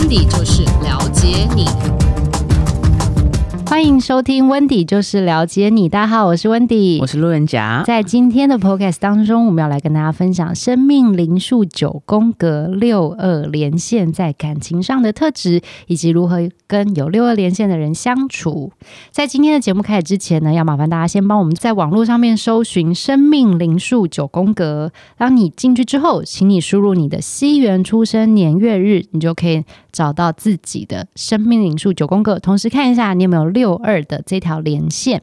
安迪就是了解你。欢迎收听温迪，就是了解你。大家好，我是温迪，我是路人甲。在今天的 Podcast 当中，我们要来跟大家分享生命灵数九宫格六二连线在感情上的特质，以及如何跟有六二连线的人相处。在今天的节目开始之前呢，要麻烦大家先帮我们在网络上面搜寻生命灵数九宫格。当你进去之后，请你输入你的西元出生年月日，你就可以找到自己的生命灵数九宫格。同时看一下你有没有六。六二的这条连线，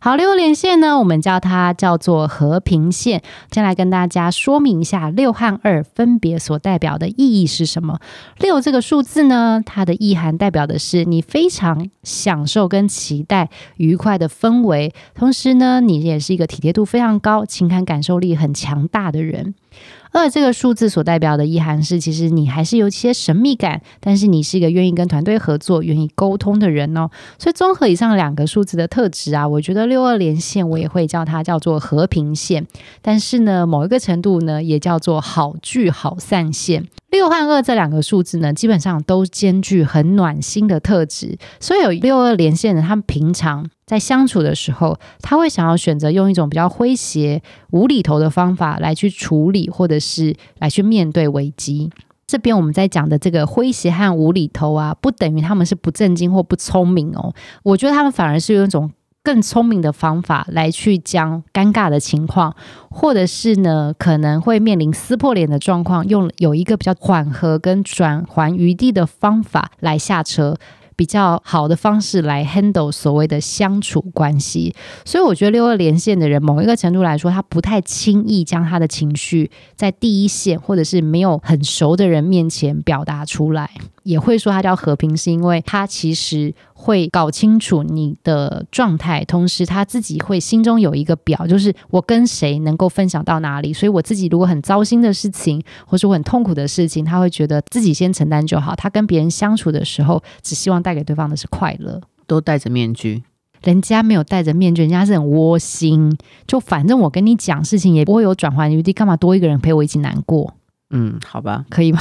好，六连线呢，我们叫它叫做和平线。先来跟大家说明一下，六和二分别所代表的意义是什么？六这个数字呢，它的意涵代表的是你非常享受跟期待愉快的氛围，同时呢，你也是一个体贴度非常高、情感感受力很强大的人。二这个数字所代表的意涵是，其实你还是有一些神秘感，但是你是一个愿意跟团队合作、愿意沟通的人哦。所以综合以上两个数字的特质啊，我觉得六二连线我也会叫它叫做和平线，但是呢，某一个程度呢，也叫做好聚好散线。六和二这两个数字呢，基本上都兼具很暖心的特质，所以有六二连线的，他们平常。在相处的时候，他会想要选择用一种比较诙谐、无厘头的方法来去处理，或者是来去面对危机。这边我们在讲的这个诙谐和无厘头啊，不等于他们是不正经或不聪明哦。我觉得他们反而是用一种更聪明的方法来去将尴尬的情况，或者是呢可能会面临撕破脸的状况，用有一个比较缓和跟转圜余地的方法来下车。比较好的方式来 handle 所谓的相处关系，所以我觉得六二连线的人，某一个程度来说，他不太轻易将他的情绪在第一线或者是没有很熟的人面前表达出来。也会说他叫和平，是因为他其实会搞清楚你的状态，同时他自己会心中有一个表，就是我跟谁能够分享到哪里。所以我自己如果很糟心的事情，或是我很痛苦的事情，他会觉得自己先承担就好。他跟别人相处的时候，只希望带给对方的是快乐。都戴着面具，人家没有戴着面具，人家是很窝心。就反正我跟你讲事情，也不会有转圜余地，干嘛多一个人陪我一起难过？嗯，好吧，可以吗？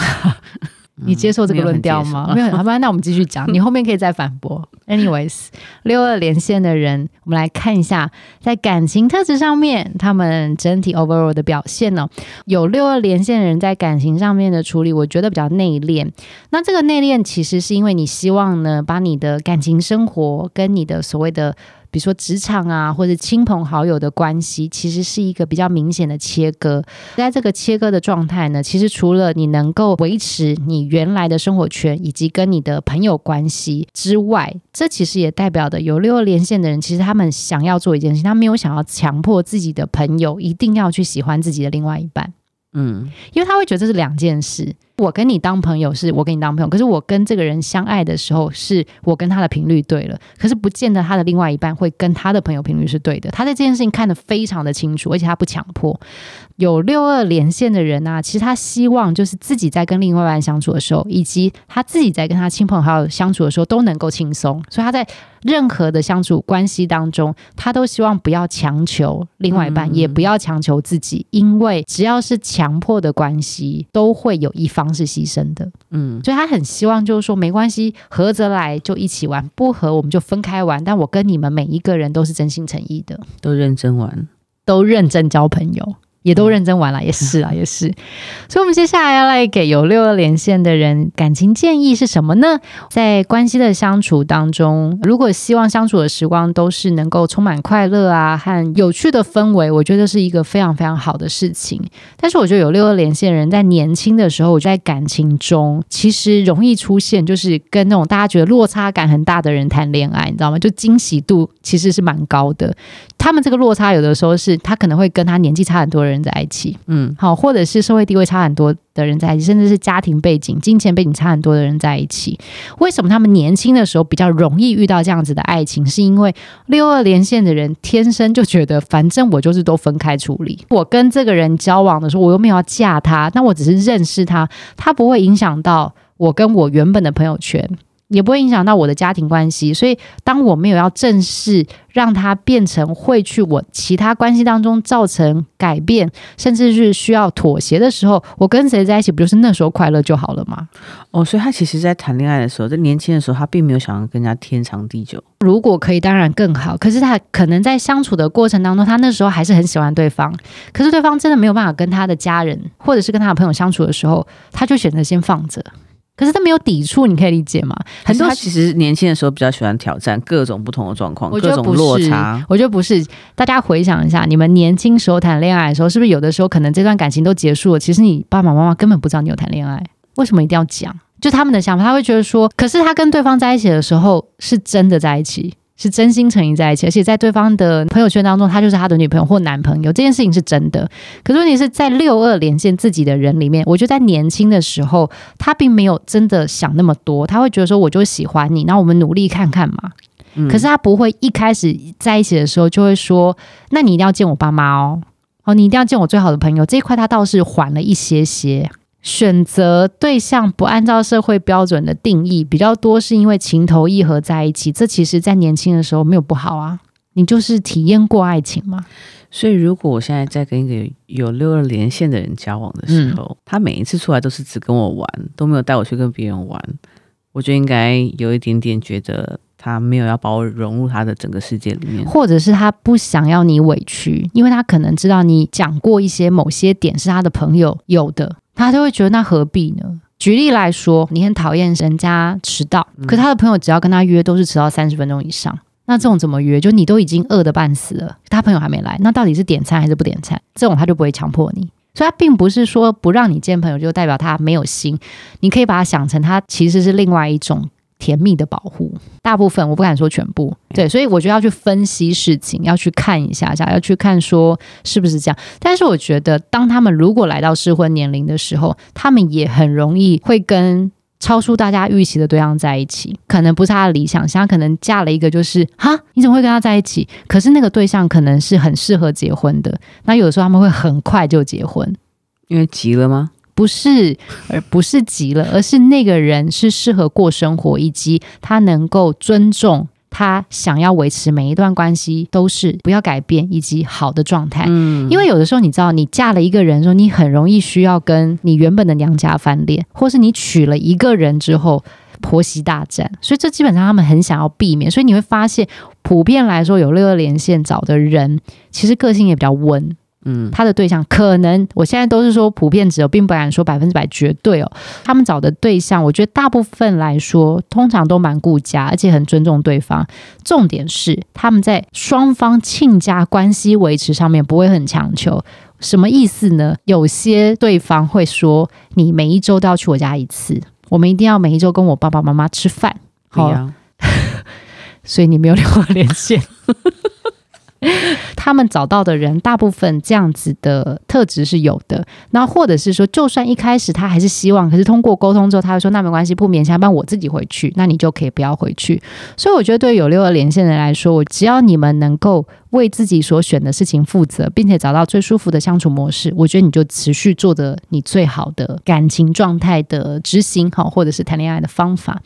你接受这个论调吗？没有，好吧，那我们继续讲。你后面可以再反驳。Anyways，六二连线的人，我们来看一下在感情特质上面，他们整体 overall 的表现呢？有六二连线的人在感情上面的处理，我觉得比较内敛。那这个内敛其实是因为你希望呢，把你的感情生活跟你的所谓的。比如说职场啊，或者亲朋好友的关系，其实是一个比较明显的切割。在这个切割的状态呢，其实除了你能够维持你原来的生活圈以及跟你的朋友关系之外，这其实也代表的有六二连线的人，其实他们想要做一件事情，他没有想要强迫自己的朋友一定要去喜欢自己的另外一半。嗯，因为他会觉得这是两件事。我跟你当朋友是我跟你当朋友，可是我跟这个人相爱的时候，是我跟他的频率对了，可是不见得他的另外一半会跟他的朋友频率是对的。他在这件事情看得非常的清楚，而且他不强迫。有六二连线的人啊，其实他希望就是自己在跟另外一半相处的时候，以及他自己在跟他亲朋好友相处的时候都能够轻松，所以他在任何的相处关系当中，他都希望不要强求另外一半，嗯嗯，也不要强求自己，因为只要是强迫的关系，都会有一方。是牺牲的，嗯，所以他很希望，就是说没关系，合着来就一起玩，不合我们就分开玩。但我跟你们每一个人都是真心诚意的，都认真玩，都认真交朋友。也都认真玩了，也是啊，也是。所以，我们接下来要来给有六二连线的人感情建议是什么呢？在关系的相处当中，如果希望相处的时光都是能够充满快乐啊和有趣的氛围，我觉得是一个非常非常好的事情。但是，我觉得有六二连线的人在年轻的时候，我在感情中其实容易出现，就是跟那种大家觉得落差感很大的人谈恋爱，你知道吗？就惊喜度其实是蛮高的。他们这个落差有的时候是他可能会跟他年纪差很多的人。在一起，嗯，好，或者是社会地位差很多的人在一起，甚至是家庭背景、金钱背景差很多的人在一起。为什么他们年轻的时候比较容易遇到这样子的爱情？是因为六二连线的人天生就觉得，反正我就是都分开处理。我跟这个人交往的时候，我又没有要嫁他，那我只是认识他，他不会影响到我跟我原本的朋友圈。也不会影响到我的家庭关系。所以，当我没有要正视让他变成会去我其他关系当中造成改变，甚至是需要妥协的时候，我跟谁在一起，不就是那时候快乐就好了吗？哦，所以他其实，在谈恋爱的时候，在年轻的时候，他并没有想要跟人家天长地久。如果可以，当然更好。可是他可能在相处的过程当中，他那时候还是很喜欢对方。可是对方真的没有办法跟他的家人，或者是跟他的朋友相处的时候，他就选择先放着。可是他没有抵触，你可以理解吗？很多他其实年轻的时候比较喜欢挑战各种不同的状况，各种落差。我觉得不是。大家回想一下，你们年轻时候谈恋爱的时候，是不是有的时候可能这段感情都结束了？其实你爸爸妈妈根本不知道你有谈恋爱，为什么一定要讲？就他们的想法，他会觉得说，可是他跟对方在一起的时候是真的在一起。是真心诚意在一起，而且在对方的朋友圈当中，他就是他的女朋友或男朋友，这件事情是真的。可是问题是在六二连线自己的人里面，我觉得在年轻的时候，他并没有真的想那么多，他会觉得说，我就喜欢你，那我们努力看看嘛。嗯。可是他不会一开始在一起的时候就会说，那你一定要见我爸妈哦，哦，你一定要见我最好的朋友。这一块他倒是缓了一些些。选择对象不按照社会标准的定义比较多，是因为情投意合在一起。这其实，在年轻的时候没有不好啊。你就是体验过爱情嘛。所以，如果我现在在跟一个有六二连线的人交往的时候，嗯，他每一次出来都是只跟我玩，都没有带我去跟别人玩，我就应该有一点点觉得他没有要把我融入他的整个世界里面，或者是他不想要你委屈，因为他可能知道你讲过一些某些点是他的朋友有的。他就会觉得那何必呢？举例来说，你很讨厌人家迟到，可他的朋友只要跟他约都是迟到三十分钟以上，那这种怎么约？就你都已经饿得半死了，他朋友还没来，那到底是点餐还是不点餐？这种他就不会强迫你，所以他并不是说不让你见朋友就代表他没有心，你可以把他想成他其实是另外一种。甜蜜的保护，大部分我不敢说全部，对，所以我觉得要去分析事情，要去看一下下，要去看说是不是这样。但是我觉得，当他们如果来到适婚年龄的时候，他们也很容易会跟超出大家预期的对象在一起，可能不是他的理想，像他可能嫁了一个就是哈，你怎么会跟他在一起？可是那个对象可能是很适合结婚的，那有的时候他们会很快就结婚，因为急了吗？不是，而不是急了，而是那个人是适合过生活，以及他能够尊重他想要维持每一段关系都是不要改变以及好的状态。嗯，因为有的时候你知道，你嫁了一个人，说你很容易需要跟你原本的娘家翻脸，或是你娶了一个人之后婆媳大战，所以这基本上他们很想要避免。所以你会发现，普遍来说有六二连线找的人，其实个性也比较温。嗯，他的对象可能，我现在都是说普遍值，我并不敢说百分之百绝对哦。他们找的对象，我觉得大部分来说，通常都蛮顾家，而且很尊重对方。重点是他们在双方亲家关系维持上面不会很强求。什么意思呢？有些对方会说，你每一周都要去我家一次，我们一定要每一周跟我爸爸妈妈吃饭。好呀，所以你没有电话连线。他们找到的人，大部分这样子的特质是有的。那或者是说，就算一开始他还是希望，可是通过沟通之后，他会说那没关系，不勉强，帮我自己回去，那你就可以不要回去。所以我觉得，对有六二连线的人来说，我只要你们能够。为自己所选的事情负责，并且找到最舒服的相处模式，我觉得你就持续做着你最好的感情状态的执行，好，或者是谈恋爱的方法。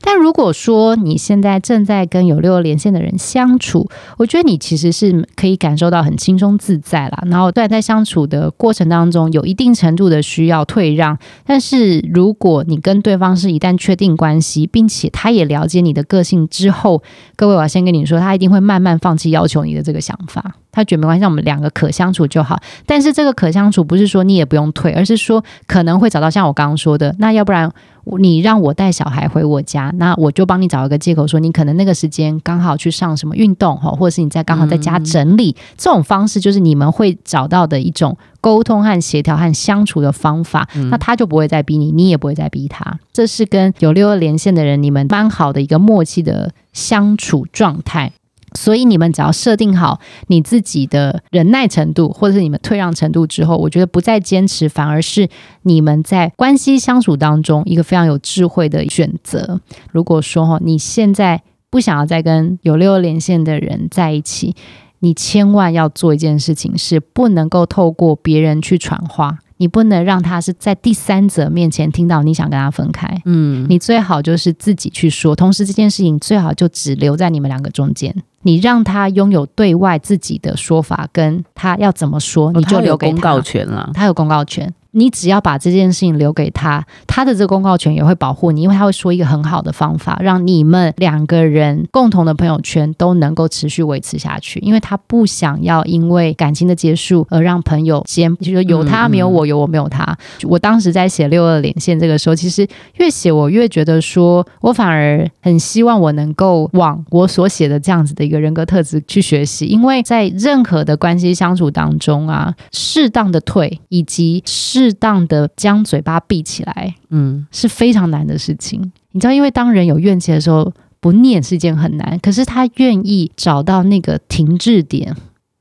但如果说你现在正在跟有六连线的人相处，我觉得你其实是可以感受到很轻松自在啦。然后，虽然在相处的过程当中有一定程度的需要退让，但是如果你跟对方是一旦确定关系，并且他也了解你的个性之后，各位，我要先跟你说，他一定会慢慢放弃要求你的这个想法，他觉得没关系，让我们两个可相处就好。但是这个可相处不是说你也不用退，而是说可能会找到像我刚刚说的，那要不然你让我带小孩回我家，那我就帮你找一个借口说你可能那个时间刚好去上什么运动哈，或者是你在刚好在家整理，嗯、这种方式就是你们会找到的一种沟通和协调和相处的方法。嗯、那他就不会再逼你，你也不会再逼他。这是跟有六二连线的人你们蛮好的一个默契的相处状态。所以你们只要设定好你自己的忍耐程度，或者是你们退让程度之后，我觉得不再坚持，反而是你们在关系相处当中一个非常有智慧的选择。如果说哈，你现在不想要再跟有六连线的人在一起，你千万要做一件事情，是不能够透过别人去传话。你不能让他是在第三者面前听到你想跟他分开。嗯，你最好就是自己去说，同时这件事情最好就只留在你们两个中间。你让他拥有对外自己的说法，跟他要怎么说，你就留给他。公告权了，他有公告权。你只要把这件事情留给他，他的这个公告权也会保护你，因为他会说一个很好的方法，让你们两个人共同的朋友圈都能够持续维持下去。因为他不想要因为感情的结束而让朋友间就是有他没有我，有我没有他。我当时在写六二连线这个时候，其实越写我越觉得说，我反而很希望我能够往我所写的这样子的一个人格特质去学习，因为在任何的关系相处当中啊，适当的退以及适适当的将嘴巴闭起来，嗯，是非常难的事情。你知道，因为当人有怨气的时候，不念是一件很难。可是他愿意找到那个停滞点，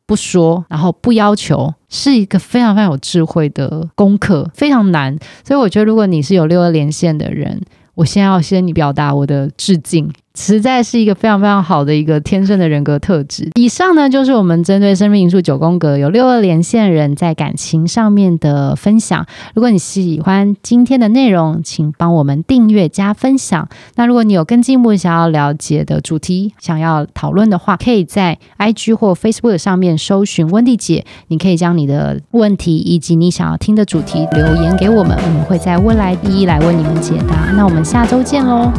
不说，然后不要求，是一个非常非常有智慧的功课，非常难。所以我觉得，如果你是有六二连线的人，我先要先你表达我的致敬。实在是一个非常非常好的一个天生的人格特质。以上呢，就是我们针对生命灵数九宫格有六二连线人在感情上面的分享。如果你喜欢今天的内容，请帮我们订阅加分享。那如果你有更进一步想要了解的主题，想要讨论的话，可以在 IG 或 Facebook 上面搜寻温蒂姐。你可以将你的问题以及你想要听的主题留言给我们，我们会在未来一一来为你们解答。那我们下周见喽。